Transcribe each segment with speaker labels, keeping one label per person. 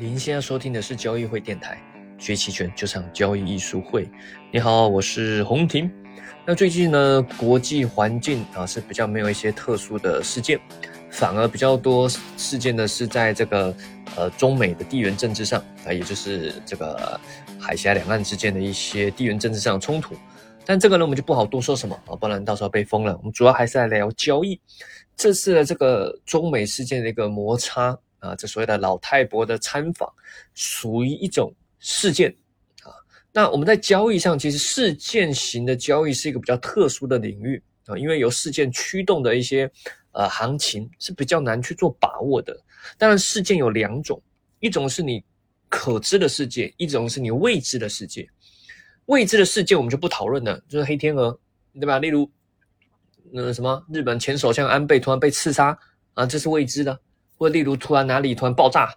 Speaker 1: 您现在收听的是交易会电台，学期权就上交易艺术会。你好，我是洪婷。那最近呢，国际环境啊是比较没有一些特殊的事件，反而比较多事件呢是在这个呃中美的地缘政治上啊，也就是这个海峡两岸之间的一些地缘政治上的冲突。但这个呢，我们就不好多说什么啊，不然到时候被封了。我们主要还是来聊交易。这次的这个中美事件的一个摩擦。啊，这所谓的老太婆的参访，属于一种事件啊。那我们在交易上，其实事件型的交易是一个比较特殊的领域啊，因为由事件驱动的一些呃行情是比较难去做把握的。当然，事件有两种，一种是你可知的世界，一种是你未知的世界。未知的世界我们就不讨论了，就是黑天鹅，对吧？例如那什么日本前首相安倍突然被刺杀啊，这是未知的。或例如突然哪里突然爆炸，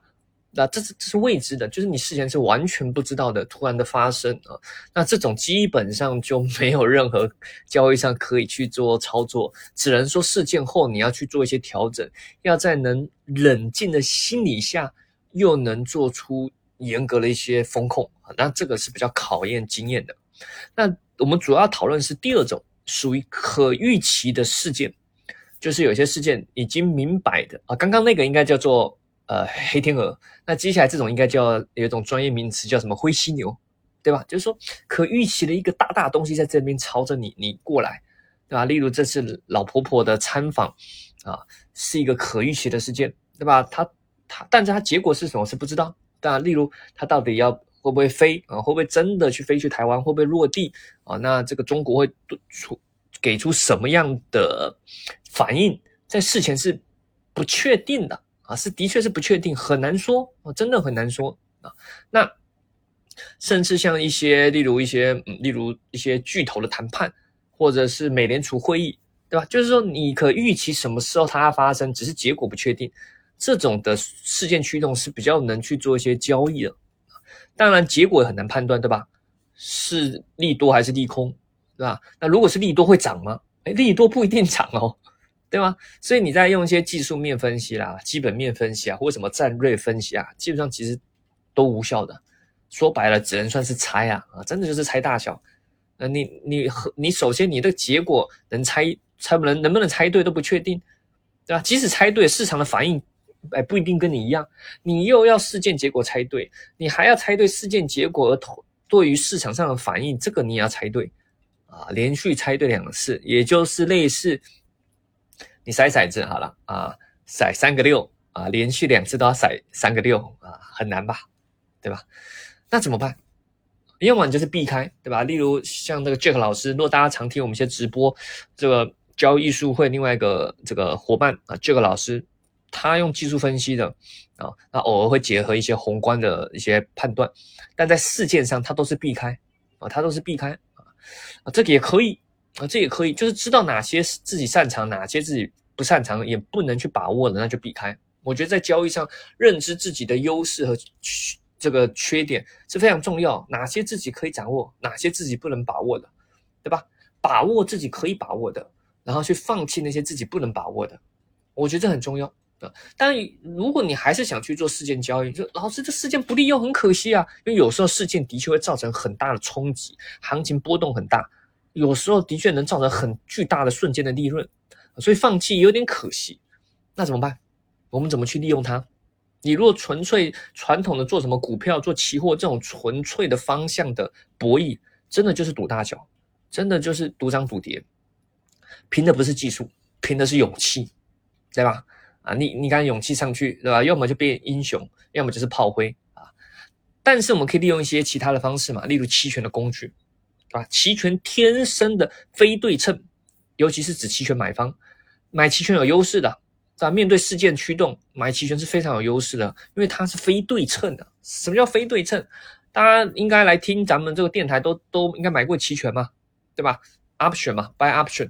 Speaker 1: 那这是这是未知的，就是你事前是完全不知道的，突然的发生啊，那这种基本上就没有任何交易上可以去做操作，只能说事件后你要去做一些调整，要在能冷静的心理下，又能做出严格的一些风控啊，那这个是比较考验经验的。那我们主要讨论是第二种，属于可预期的事件。就是有些事件已经明摆的啊，刚刚那个应该叫做呃黑天鹅，那接下来这种应该叫有一种专业名词叫什么灰犀牛，对吧？就是说可预期的一个大大东西在这边朝着你你过来，对吧？例如这次老婆婆的参访啊，是一个可预期的事件，对吧？它它，但是它结果是什么是不知道，对吧？例如它到底要会不会飞啊？会不会真的去飞去台湾？会不会落地啊？那这个中国会出给出什么样的？反应在事前是不确定的啊，是的确是不确定，很难说啊，真的很难说啊。那甚至像一些，例如一些，例如一些巨头的谈判，或者是美联储会议，对吧？就是说你可预期什么时候它发生，只是结果不确定，这种的事件驱动是比较能去做一些交易的。当然，结果很难判断，对吧？是利多还是利空，对吧？那如果是利多会涨吗？哎，利多不一定涨哦。对吗？所以你在用一些技术面分析啦、基本面分析啊，或什么战略分析啊，基本上其实都无效的。说白了，只能算是猜啊啊，真的就是猜大小。那你你你首先你的结果能猜猜不能能不能猜对都不确定，对吧？即使猜对，市场的反应哎不一定跟你一样。你又要事件结果猜对，你还要猜对事件结果而投对于市场上的反应，这个你也要猜对啊，连续猜对两次，也就是类似。你骰骰子好了啊，甩三个六啊，连续两次都要甩三个六啊，很难吧，对吧？那怎么办？要么你就是避开，对吧？例如像这个 Jack 老师，如果大家常听我们一些直播，这个交易艺术会另外一个这个伙伴啊，Jack 老师，他用技术分析的啊，那偶尔会结合一些宏观的一些判断，但在事件上他都是避开啊，他都是避开，啊，这个也可以。啊，这也可以，就是知道哪些自己擅长，哪些自己不擅长，也不能去把握的，那就避开。我觉得在交易上，认知自己的优势和这个缺点是非常重要。哪些自己可以掌握，哪些自己不能把握的，对吧？把握自己可以把握的，然后去放弃那些自己不能把握的，我觉得这很重要。但如果你还是想去做事件交易，就老师这事件不利又很可惜啊，因为有时候事件的确会造成很大的冲击，行情波动很大。有时候的确能造成很巨大的瞬间的利润，所以放弃有点可惜。那怎么办？我们怎么去利用它？你如果纯粹传统的做什么股票、做期货这种纯粹的方向的博弈，真的就是赌大小，真的就是赌涨赌跌，拼的不是技术，拼的是勇气，对吧？啊，你你敢勇气上去，对吧？要么就变英雄，要么就是炮灰啊。但是我们可以利用一些其他的方式嘛，例如期权的工具。啊，期权天生的非对称，尤其是指期权买方买期权有优势的，啊，面对事件驱动买期权是非常有优势的，因为它是非对称的。什么叫非对称？大家应该来听咱们这个电台都都应该买过期权嘛，对吧？option 嘛，buy option，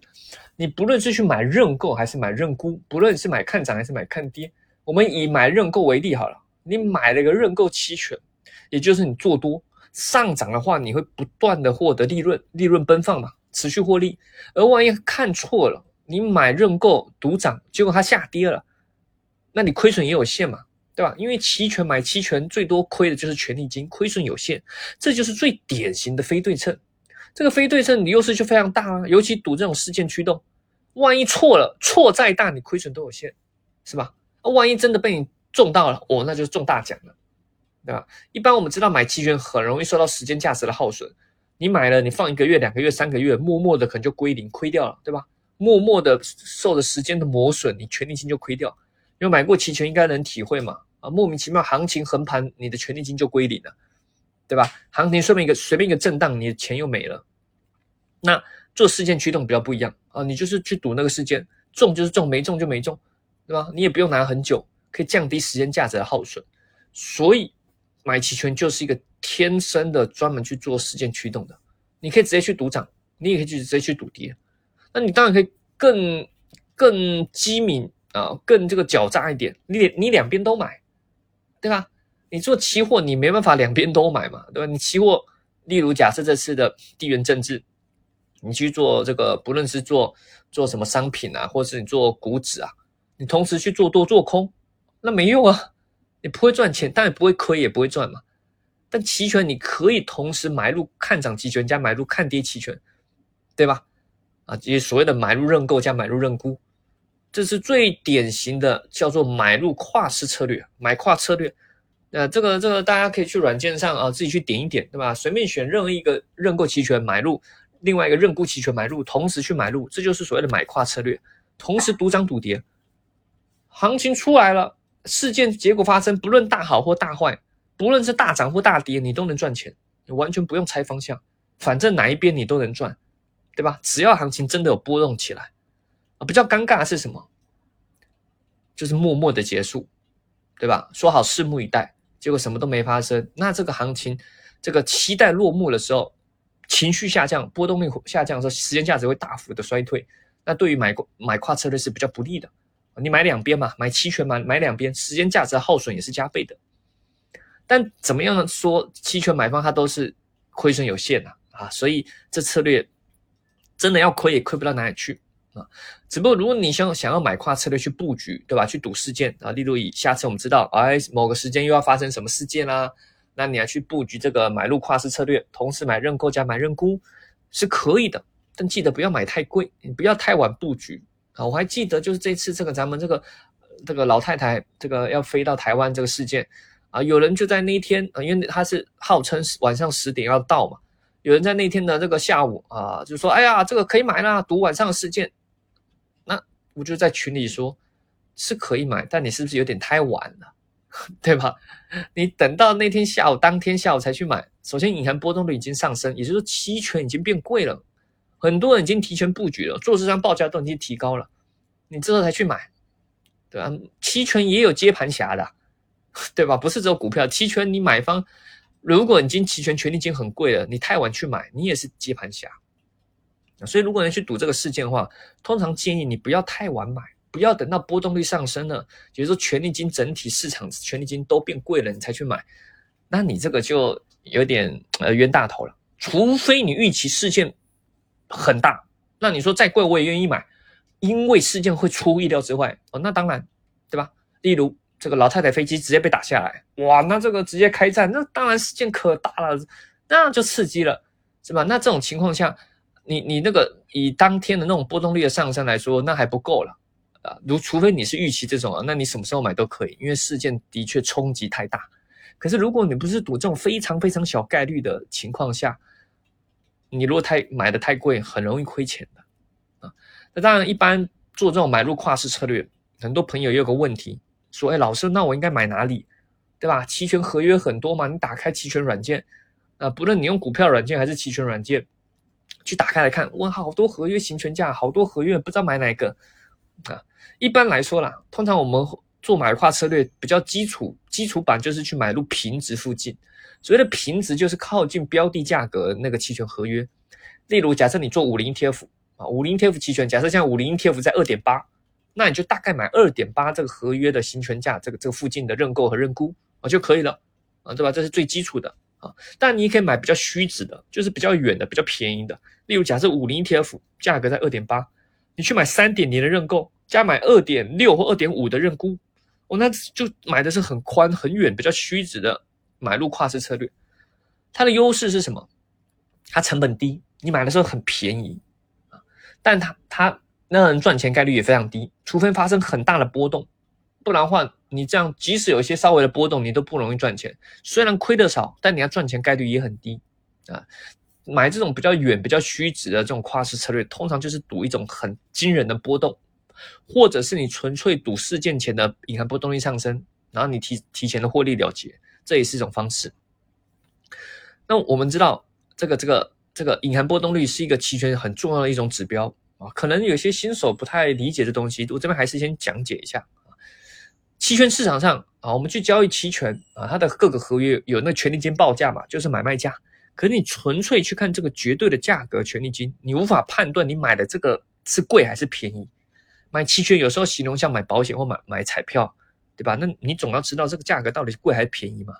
Speaker 1: 你不论是去买认购还是买认沽，不论是买看涨还是买看跌，我们以买认购为例好了，你买了一个认购期权，也就是你做多。上涨的话，你会不断的获得利润，利润奔放嘛，持续获利。而万一看错了，你买认购赌涨，结果它下跌了，那你亏损也有限嘛，对吧？因为期权买期权最多亏的就是权利金，亏损有限，这就是最典型的非对称。这个非对称你优势就非常大啊，尤其赌这种事件驱动，万一错了，错再大你亏损都有限，是吧？万一真的被你中到了，哦，那就是中大奖了，对吧？一般我们知道买期权很容易受到时间价值的耗损，你买了你放一个月、两个月、三个月，默默的可能就归零，亏掉了，对吧？默默的受的时间的磨损，你权利金就亏掉。因为买过期权应该能体会嘛？啊，莫名其妙行情横盘，你的权利金就归零了，对吧？行情随便一个随便一个震荡，你的钱又没了。那做事件驱动比较不一样啊，你就是去赌那个事件，中就是中，没中就没中，对吧？你也不用拿很久，可以降低时间价值的耗损。所以买期权就是一个天生的专门去做事件驱动的。你可以直接去赌涨，你也可以去直接去赌跌。那你当然可以更更机敏。啊，更这个狡诈一点，你你两边都买，对吧？你做期货，你没办法两边都买嘛，对吧？你期货，例如假设这次的地缘政治，你去做这个，不论是做做什么商品啊，或是你做股指啊，你同时去做多做空，那没用啊，你不会赚钱，但也不会亏，也不会赚嘛。但期权你可以同时买入看涨期权加买入看跌期权，对吧？啊，这些所谓的买入认购加买入认沽。这是最典型的叫做买入跨式策略，买跨策略。那这个这个大家可以去软件上啊自己去点一点，对吧？随便选任何一个认购期权买入，另外一个认沽期权买入，同时去买入，这就是所谓的买跨策略，同时赌涨赌跌。行情出来了，事件结果发生，不论大好或大坏，不论是大涨或大跌，你都能赚钱，你完全不用猜方向，反正哪一边你都能赚，对吧？只要行情真的有波动起来。啊比较尴尬的是什么？就是默默的结束，对吧？说好拭目以待，结果什么都没发生。那这个行情，这个期待落幕的时候，情绪下降，波动率下降的时候，时间价值会大幅的衰退。那对于买买跨策略是比较不利的。你买两边嘛，买期权嘛，买两边，时间价值耗损也是加倍的。但怎么样说，期权买方他都是亏损有限的啊，所以这策略真的要亏也亏不到哪里去。啊，只不过如果你想想要买跨策略去布局，对吧？去赌事件啊，例如以下次我们知道，哎，某个时间又要发生什么事件啦，那你要去布局这个买入跨式策略，同时买认购加买认沽是可以的，但记得不要买太贵，你不要太晚布局啊。我还记得就是这次这个咱们这个这个老太太这个要飞到台湾这个事件啊，有人就在那一天啊，因为他是号称晚上十点要到嘛，有人在那天的这个下午啊，就说，哎呀，这个可以买啦，赌晚上的事件。那我就在群里说，是可以买，但你是不是有点太晚了，对吧？你等到那天下午，当天下午才去买，首先隐含波动率已经上升，也就是说期权已经变贵了，很多人已经提前布局了，做市商报价都已经提高了，你之后才去买，对吧？期权也有接盘侠的，对吧？不是只有股票，期权你买方，如果已经期权权利金很贵了，你太晚去买，你也是接盘侠。所以，如果你去赌这个事件的话，通常建议你不要太晚买，不要等到波动率上升了，也就是说权利金整体市场权利金都变贵了，你才去买，那你这个就有点呃冤大头了。除非你预期事件很大，那你说再贵我也愿意买，因为事件会出意料之外哦，那当然，对吧？例如这个老太太飞机直接被打下来，哇，那这个直接开战，那当然事件可大了，那就刺激了，是吧？那这种情况下。你你那个以当天的那种波动率的上升来说，那还不够了啊！如除非你是预期这种啊，那你什么时候买都可以，因为事件的确冲击太大。可是如果你不是赌这种非常非常小概率的情况下，你如果太买的太贵，很容易亏钱的啊。那当然，一般做这种买入跨式策略，很多朋友也有个问题，说：哎，老师，那我应该买哪里？对吧？期权合约很多嘛，你打开期权软件啊，不论你用股票软件还是期权软件。去打开来看，哇，好多合约行权价，好多合约不知道买哪个啊。一般来说啦，通常我们做买跨策略比较基础基础版就是去买入平值附近。所谓的平值就是靠近标的价格那个期权合约。例如，假设你做五零 TF 啊，五零 TF 期权，假设像五零 TF 在二点八，那你就大概买二点八这个合约的行权价，这个这个附近的认购和认沽啊就可以了啊，对吧？这是最基础的。啊，但你也可以买比较虚值的，就是比较远的、比较便宜的。例如，假设五零 ETF 价格在二点八，你去买三点零的认购，加买二点六或二点五的认沽，哦，那就买的是很宽很远、比较虚值的买入跨市策略。它的优势是什么？它成本低，你买的时候很便宜啊，但它它让人赚钱概率也非常低，除非发生很大的波动，不然的话，你这样即使有一些稍微的波动，你都不容易赚钱。虽然亏的少，但你要赚钱概率也很低啊。买这种比较远、比较虚值的这种跨市策略，通常就是赌一种很惊人的波动，或者是你纯粹赌事件前的隐含波动率上升，然后你提提前的获利了结，这也是一种方式。那我们知道，这个这个这个隐含波动率是一个期权很重要的一种指标啊。可能有些新手不太理解的东西，我这边还是先讲解一下啊。期权市场上啊，我们去交易期权啊，它的各个合约有那权利金报价嘛，就是买卖价。可是你纯粹去看这个绝对的价格，权利金，你无法判断你买的这个是贵还是便宜。买期权有时候形容像买保险或买买彩票，对吧？那你总要知道这个价格到底是贵还是便宜嘛。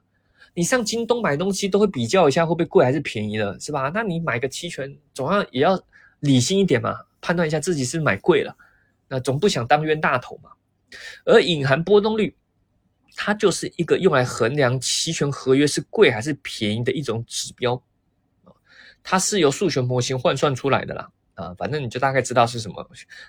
Speaker 1: 你上京东买东西都会比较一下会不会贵还是便宜的，是吧？那你买个期权总要也要理性一点嘛，判断一下自己是买贵了，那总不想当冤大头嘛。而隐含波动率。它就是一个用来衡量期权合约是贵还是便宜的一种指标它是由数学模型换算出来的啦，啊，反正你就大概知道是什么。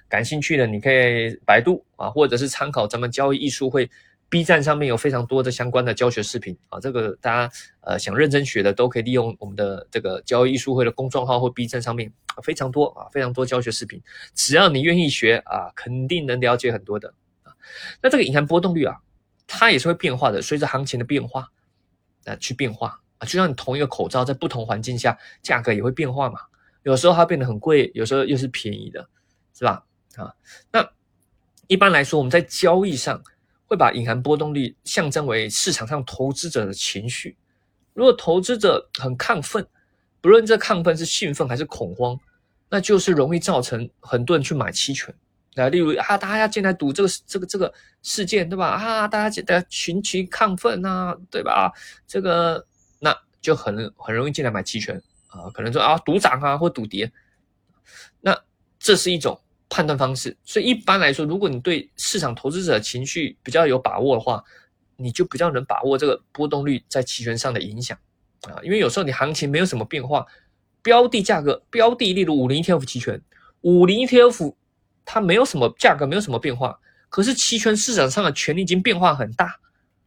Speaker 1: 感兴趣的你可以百度啊，或者是参考咱们交易艺术会 B 站上面有非常多的相关的教学视频啊，这个大家呃想认真学的都可以利用我们的这个交易艺术会的公众号或 B 站上面非常多啊，非常多教学视频，只要你愿意学啊，肯定能了解很多的啊。那这个隐含波动率啊。它也是会变化的，随着行情的变化，啊，去变化啊，就像你同一个口罩在不同环境下价格也会变化嘛。有时候它变得很贵，有时候又是便宜的，是吧？啊，那一般来说，我们在交易上会把隐含波动率象征为市场上投资者的情绪。如果投资者很亢奋，不论这亢奋是兴奋还是恐慌，那就是容易造成很多人去买期权。那例如啊，大家要进来赌这个这个这个事件，对吧？啊，大家大家群情亢奋啊，对吧？这个那就很很容易进来买期权啊，可能说啊赌涨啊或赌跌，那这是一种判断方式。所以一般来说，如果你对市场投资者情绪比较有把握的话，你就比较能把握这个波动率在期权上的影响啊，因为有时候你行情没有什么变化，标的价格标的，例如五零 ETF 期权，五零 ETF。它没有什么价格，没有什么变化，可是期权市场上的权利金变化很大，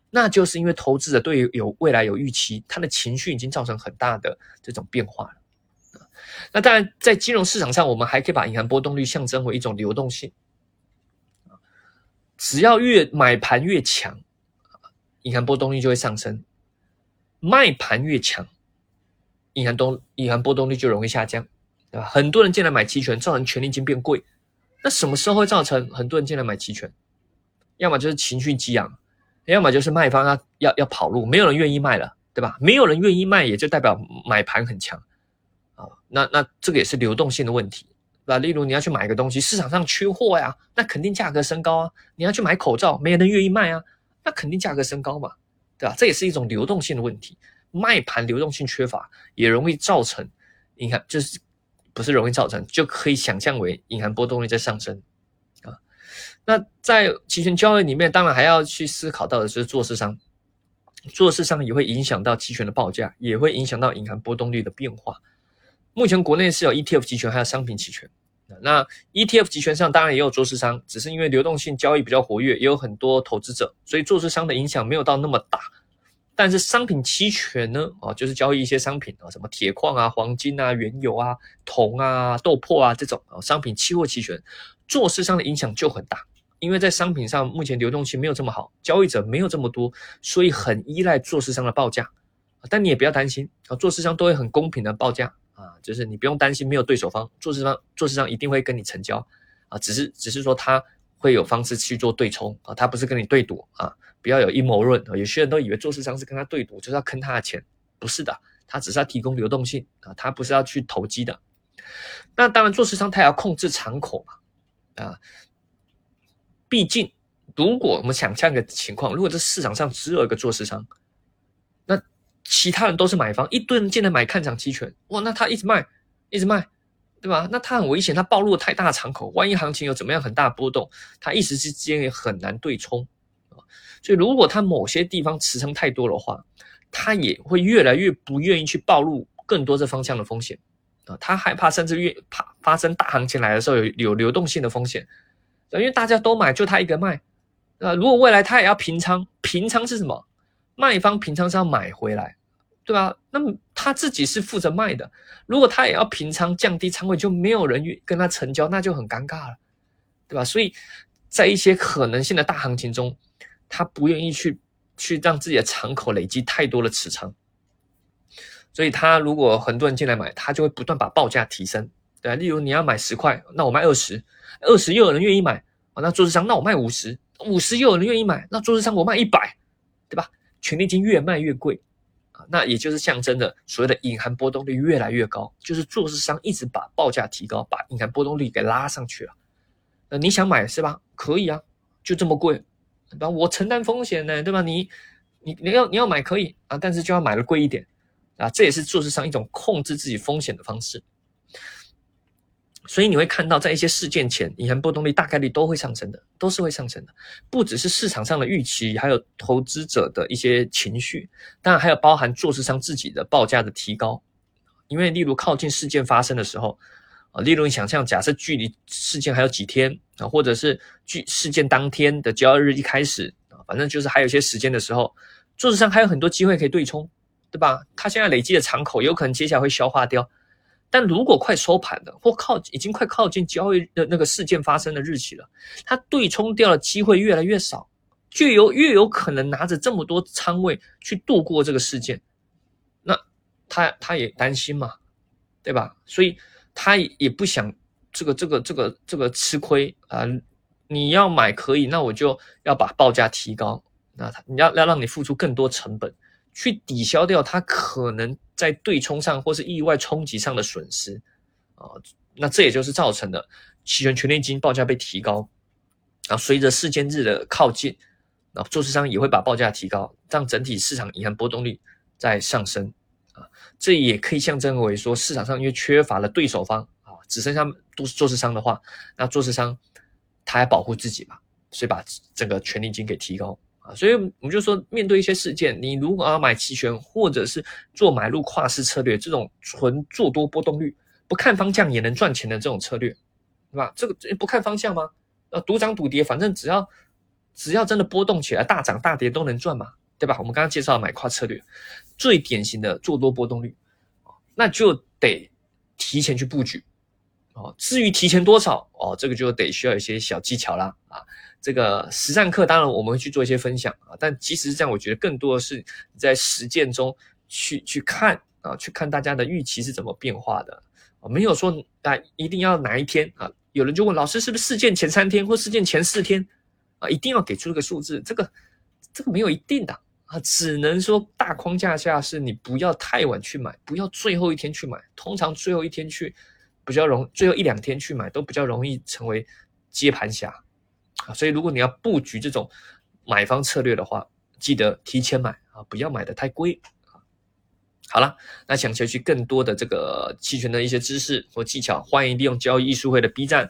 Speaker 1: 那就是因为投资者对于有未来有预期，他的情绪已经造成很大的这种变化了。那当然，在金融市场上，我们还可以把隐含波动率象征为一种流动性只要越买盘越强，隐含波动率就会上升；卖盘越强，隐含动隐含波动率就容易下降，对吧？很多人进来买期权，造成权利金变贵。那什么时候会造成很多人进来买期权？要么就是情绪激昂，要么就是卖方要要要跑路，没有人愿意卖了，对吧？没有人愿意卖，也就代表买盘很强啊。那那这个也是流动性的问题，对吧？例如你要去买一个东西，市场上缺货呀，那肯定价格升高啊。你要去买口罩，没人愿意卖啊，那肯定价格升高嘛，对吧？这也是一种流动性的问题，卖盘流动性缺乏，也容易造成，你看就是。不是容易造成，就可以想象为隐含波动率在上升。那在期权交易里面，当然还要去思考到的是做市商，做市商也会影响到期权的报价，也会影响到隐含波动率的变化。目前国内是有 ETF 期权，还有商品期权。那 ETF 期权上当然也有做市商，只是因为流动性交易比较活跃，也有很多投资者，所以做市商的影响没有到那么大。但是商品期权呢？啊，就是交易一些商品啊，什么铁矿啊、黄金啊、原油啊、铜啊、豆粕啊这种啊，商品期货期权，做市商的影响就很大。因为在商品上目前流动性没有这么好，交易者没有这么多，所以很依赖做市商的报价。但你也不要担心啊，做市商都会很公平的报价啊，就是你不用担心没有对手方，做市商做市商一定会跟你成交啊，只是只是说他会有方式去做对冲啊，他不是跟你对赌啊。不要有阴谋论啊！有些人都以为做市商是跟他对赌，就是要坑他的钱，不是的，他只是要提供流动性啊，他不是要去投机的。那当然，做市商他也要控制敞口嘛，啊，毕竟如果我们想象一个情况，如果这市场上只有一个做市商，那其他人都是买方，一堆人进来买看涨期权，哇，那他一直卖，一直卖，对吧？那他很危险，他暴露了太大的敞口，万一行情有怎么样很大波动，他一时之间也很难对冲。所以如果他某些地方持仓太多的话，他也会越来越不愿意去暴露更多这方向的风险啊，他害怕甚至越怕发生大行情来的时候有有流动性的风险，因为大家都买就他一个卖，啊，如果未来他也要平仓，平仓是什么？卖方平仓是要买回来，对吧？那么他自己是负责卖的，如果他也要平仓降低仓位，就没有人跟他成交，那就很尴尬了，对吧？所以在一些可能性的大行情中，他不愿意去。去让自己的敞口累积太多的持仓，所以他如果很多人进来买，他就会不断把报价提升，对啊例如你要买十块，那我卖二十，二十又有人愿意买啊，那做市商那我卖五十，五十又有人愿意买，那做市商我卖一百，对吧？权利金越卖越贵啊，那也就是象征的所谓的隐含波动率越来越高，就是做市商一直把报价提高，把隐含波动率给拉上去了。那你想买是吧？可以啊，就这么贵。对吧？我承担风险呢，对吧？你你你要你要买可以啊，但是就要买的贵一点啊，这也是做市上一种控制自己风险的方式。所以你会看到，在一些事件前，隐含波动率大概率都会上升的，都是会上升的。不只是市场上的预期，还有投资者的一些情绪，当然还有包含做市商自己的报价的提高。因为例如靠近事件发生的时候。啊，例如你想象，假设距离事件还有几天啊，或者是距事件当天的交易日一开始啊，反正就是还有一些时间的时候，做市商还有很多机会可以对冲，对吧？他现在累积的敞口有可能接下来会消化掉，但如果快收盘了，或靠已经快靠近交易的那个事件发生的日期了，他对冲掉的机会越来越少，就有越有可能拿着这么多仓位去度过这个事件，那他他也担心嘛，对吧？所以。他也不想这个这个这个这个吃亏啊！你要买可以，那我就要把报价提高。那他你要要让你付出更多成本，去抵消掉他可能在对冲上或是意外冲击上的损失啊。那这也就是造成的期权权利金报价被提高啊。随着事件日的靠近，啊，做市商也会把报价提高，让整体市场银行波动率在上升。啊，这也可以象征为说，市场上因为缺乏了对手方啊，只剩下都是做市商的话，那做市商他还保护自己嘛，所以把整个权利金给提高啊。所以我们就说，面对一些事件，你如果要买期权或者是做买入跨市策略这种纯做多波动率、不看方向也能赚钱的这种策略，对吧？这个不看方向吗？呃，赌涨赌跌，反正只要只要真的波动起来，大涨大跌都能赚嘛。对吧？我们刚刚介绍买跨策略，最典型的做多波动率，那就得提前去布局哦。至于提前多少哦，这个就得需要一些小技巧啦啊。这个实战课当然我们会去做一些分享啊，但即使是这样，我觉得更多的是在实践中去去看啊，去看大家的预期是怎么变化的啊，没有说啊一定要哪一天啊。有人就问老师，是不是事件前三天或事件前四天啊，一定要给出这个数字？这个这个没有一定的。啊，只能说大框架下是你不要太晚去买，不要最后一天去买。通常最后一天去比较容，最后一两天去买都比较容易成为接盘侠啊。所以如果你要布局这种买方策略的话，记得提前买啊，不要买的太贵啊。好了，那想学习更多的这个期权的一些知识或技巧，欢迎利用交易艺术会的 B 站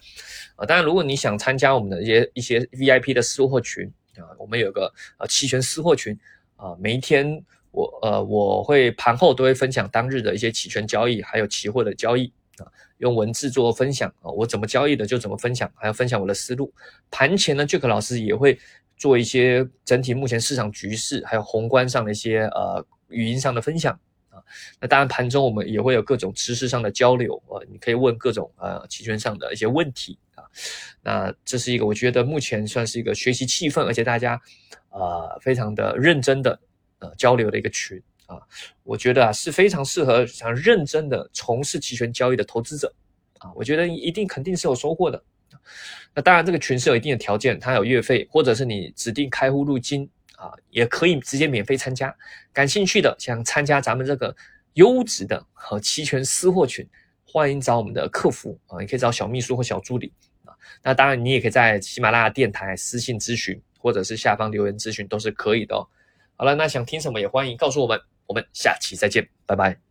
Speaker 1: 啊。当然，如果你想参加我们的一些一些 VIP 的私货群啊，我们有个呃期权私货群。啊，每一天我呃我会盘后都会分享当日的一些期权交易，还有期货的交易啊，用文字做分享啊，我怎么交易的就怎么分享，还要分享我的思路。盘前呢，Jack 老师也会做一些整体目前市场局势，还有宏观上的一些呃语音上的分享啊。那当然盘中我们也会有各种知识上的交流啊，你可以问各种呃期权上的一些问题啊。那这是一个我觉得目前算是一个学习气氛，而且大家。呃，非常的认真的呃交流的一个群啊，我觉得啊是非常适合想认真的从事期权交易的投资者啊，我觉得一定肯定是有收获的。那当然这个群是有一定的条件，它有月费，或者是你指定开户入金啊，也可以直接免费参加。感兴趣的想参加咱们这个优质的和期权私货群，欢迎找我们的客服啊，你可以找小秘书或小助理啊。那当然你也可以在喜马拉雅电台私信咨询。或者是下方留言咨询都是可以的哦。好了，那想听什么也欢迎告诉我们，我们下期再见，拜拜。